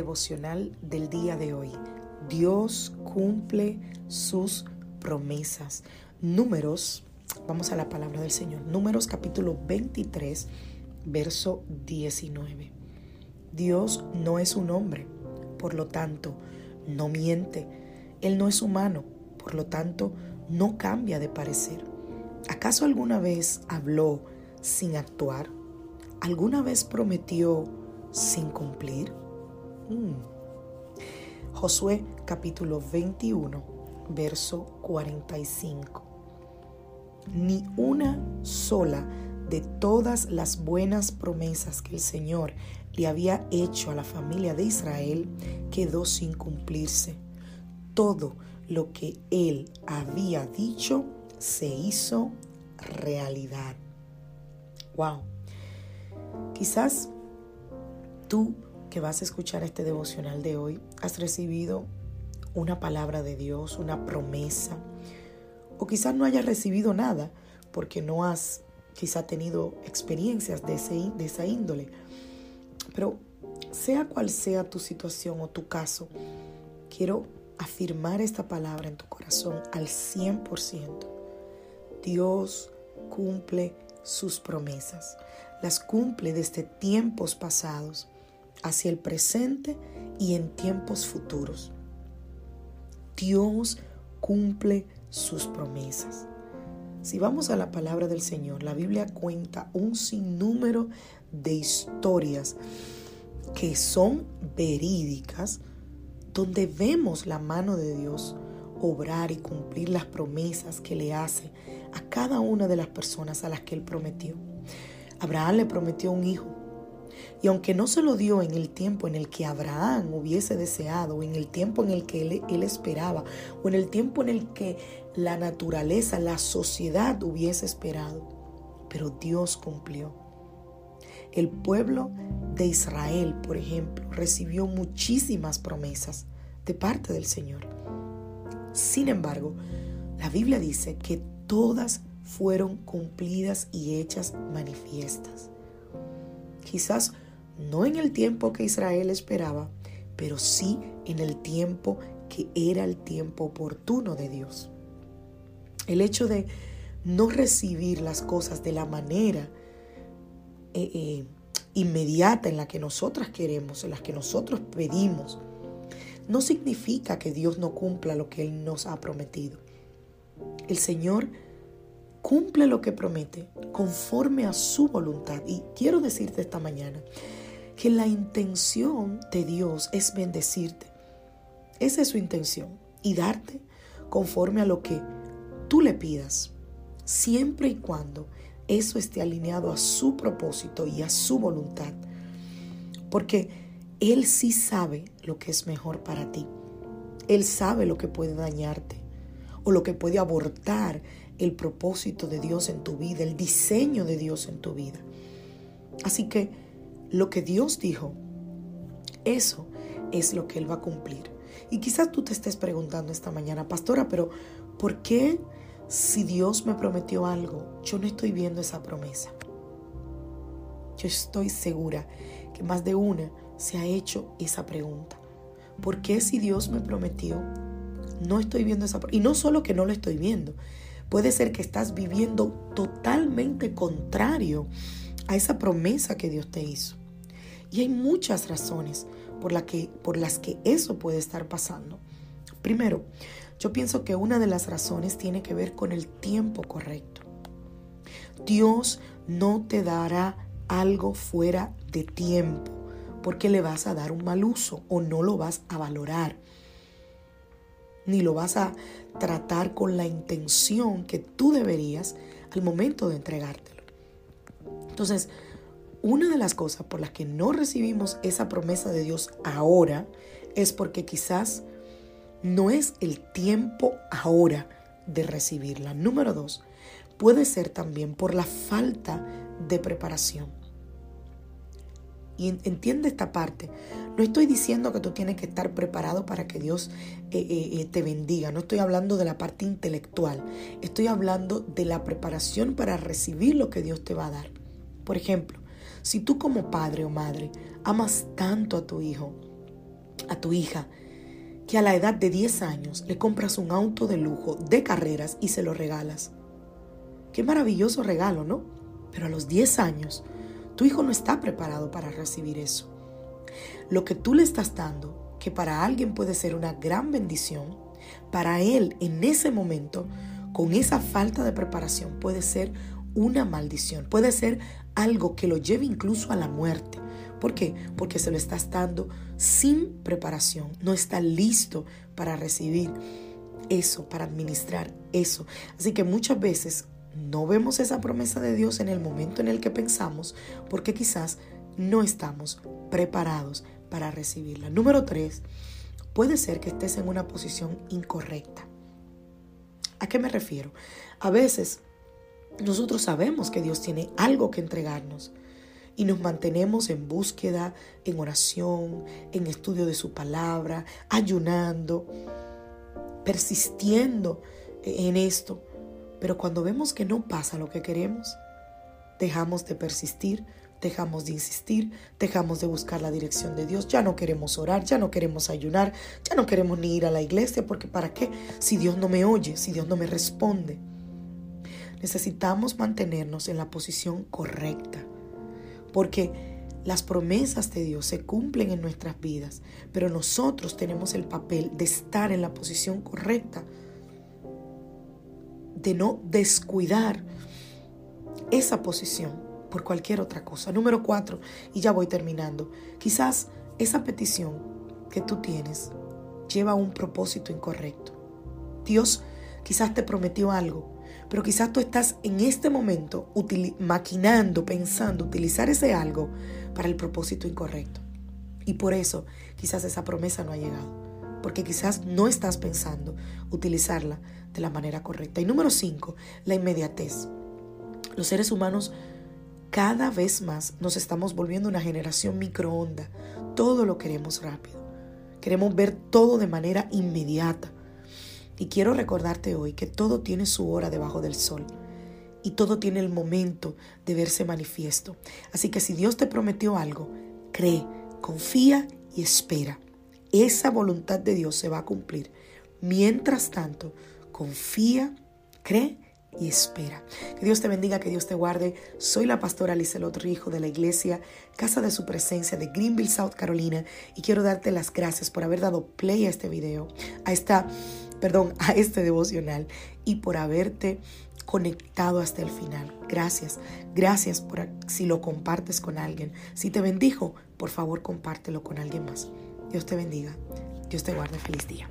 Devocional del día de hoy. Dios cumple sus promesas. Números, vamos a la palabra del Señor. Números capítulo 23, verso 19. Dios no es un hombre, por lo tanto, no miente. Él no es humano, por lo tanto, no cambia de parecer. ¿Acaso alguna vez habló sin actuar? ¿Alguna vez prometió sin cumplir? Mm. Josué capítulo 21, verso 45. Ni una sola de todas las buenas promesas que el Señor le había hecho a la familia de Israel quedó sin cumplirse. Todo lo que él había dicho se hizo realidad. Wow. Quizás tú que vas a escuchar este devocional de hoy has recibido una palabra de Dios, una promesa, o quizás no hayas recibido nada porque no has quizá tenido experiencias de, ese, de esa índole. Pero sea cual sea tu situación o tu caso, quiero afirmar esta palabra en tu corazón al 100%. Dios cumple sus promesas. Las cumple desde tiempos pasados hacia el presente y en tiempos futuros. Dios cumple sus promesas. Si vamos a la palabra del Señor, la Biblia cuenta un sinnúmero de historias que son verídicas, donde vemos la mano de Dios obrar y cumplir las promesas que le hace a cada una de las personas a las que él prometió. Abraham le prometió un hijo, y aunque no se lo dio en el tiempo en el que Abraham hubiese deseado, o en el tiempo en el que él, esperaba, o en el tiempo en el que la naturaleza, la sociedad hubiese esperado, pero Dios cumplió. El pueblo de Israel, por ejemplo, recibió muchísimas promesas de parte del Señor. Sin embargo, la Biblia dice que todas fueron cumplidas y hechas manifiestas. Quizás no en el tiempo que Israel esperaba, pero sí en el tiempo que era el tiempo oportuno de Dios. El hecho de no recibir las cosas de la manera eh, eh, inmediata en la que nosotras queremos, en la que nosotros pedimos, no significa que Dios no cumpla lo que Él nos ha prometido. El Señor cumple lo que promete conforme a su voluntad. Y quiero decirte esta mañana que la intención de Dios es bendecirte. Esa es su intención y darte conforme a lo que tú le pidas, siempre y cuando eso esté alineado a su propósito y a su voluntad. Porque Él sí sabe lo que es mejor para ti. Él sabe lo que puede dañarte lo que puede abortar el propósito de Dios en tu vida, el diseño de Dios en tu vida. Así que lo que Dios dijo, eso es lo que Él va a cumplir. Y quizás tú te estés preguntando esta mañana, pastora, pero ¿por qué si Dios me prometió algo, yo no estoy viendo esa promesa? Yo estoy segura que más de una se ha hecho esa pregunta. ¿Por qué si Dios me prometió, no estoy viendo esa? Y no solo que no lo estoy viendo, Puede ser que estás viviendo totalmente contrario a esa promesa que Dios te hizo. Y hay muchas razones por, la que, por las que eso puede estar pasando. Primero, yo pienso que una de las razones tiene que ver con el tiempo correcto. Dios no te dará algo fuera de tiempo porque le vas a dar un mal uso o no lo vas a valorar. Ni lo vas a tratar con la intención que tú deberías al momento de entregártelo. Entonces, una de las cosas por las que no recibimos esa promesa de Dios ahora es porque quizás no es el tiempo ahora de recibirla. Número dos, puede ser también por la falta de preparación. Y entiende esta parte. No estoy diciendo que tú tienes que estar preparado para que Dios eh, eh, eh, te bendiga. No estoy hablando de la parte intelectual. Estoy hablando de la preparación para recibir lo que Dios te va a dar. Por ejemplo, si tú como padre o madre amas tanto a tu hijo, a tu hija, que a la edad de 10 años le compras un auto de lujo de carreras y se lo regalas. Qué maravilloso regalo, ¿no? Pero a los 10 años, tu hijo no está preparado para recibir eso. Lo que tú le estás dando, que para alguien puede ser una gran bendición, para él en ese momento, con esa falta de preparación, puede ser una maldición, puede ser algo que lo lleve incluso a la muerte. ¿Por qué? Porque se lo estás dando sin preparación, no está listo para recibir eso, para administrar eso. Así que muchas veces no vemos esa promesa de Dios en el momento en el que pensamos porque quizás no estamos preparados para recibirla. Número tres, puede ser que estés en una posición incorrecta. ¿A qué me refiero? A veces nosotros sabemos que Dios tiene algo que entregarnos y nos mantenemos en búsqueda, en oración, en estudio de su palabra, ayunando, persistiendo en esto. Pero cuando vemos que no pasa lo que queremos, dejamos de persistir, dejamos de insistir, dejamos de buscar la dirección de Dios, ya no queremos orar, ya no queremos ayunar, ya no queremos ni ir a la iglesia, porque ¿para qué? Si Dios no me oye, si Dios no me responde. Necesitamos mantenernos en la posición correcta, porque las promesas de Dios se cumplen en nuestras vidas, pero nosotros tenemos el papel de estar en la posición correcta, de no descuidar esa posición por cualquier otra cosa. Número cuatro, y ya voy terminando, quizás esa petición que tú tienes lleva a un propósito incorrecto. Dios quizás te prometió algo, pero quizás tú estás en este momento maquinando, pensando, utilizar ese algo para el propósito incorrecto. Y por eso quizás esa promesa no ha llegado. Porque quizás no estás pensando utilizarla de la manera correcta. Y número cinco, la inmediatez. Los seres humanos cada vez más nos estamos volviendo una generación microonda. Todo lo queremos rápido. Queremos ver todo de manera inmediata. Y quiero recordarte hoy que todo tiene su hora debajo del sol y todo tiene el momento de verse manifiesto. Así que si Dios te prometió algo, cree, confía y espera. Esa voluntad de Dios se va a cumplir. Mientras tanto, confía, cree y espera. Que Dios te bendiga, que Dios te guarde. Soy la pastora Lizelot Rijo de la iglesia Casa de Su Presencia de Greenville, South Carolina y quiero darte las gracias por haber dado play a este video, a esta perdón, a este devocional y por haberte conectado hasta el final. Gracias, gracias por si lo compartes con alguien. Si te bendijo, por favor compártelo con alguien más. Dios te bendiga. Dios te guarde. Feliz día.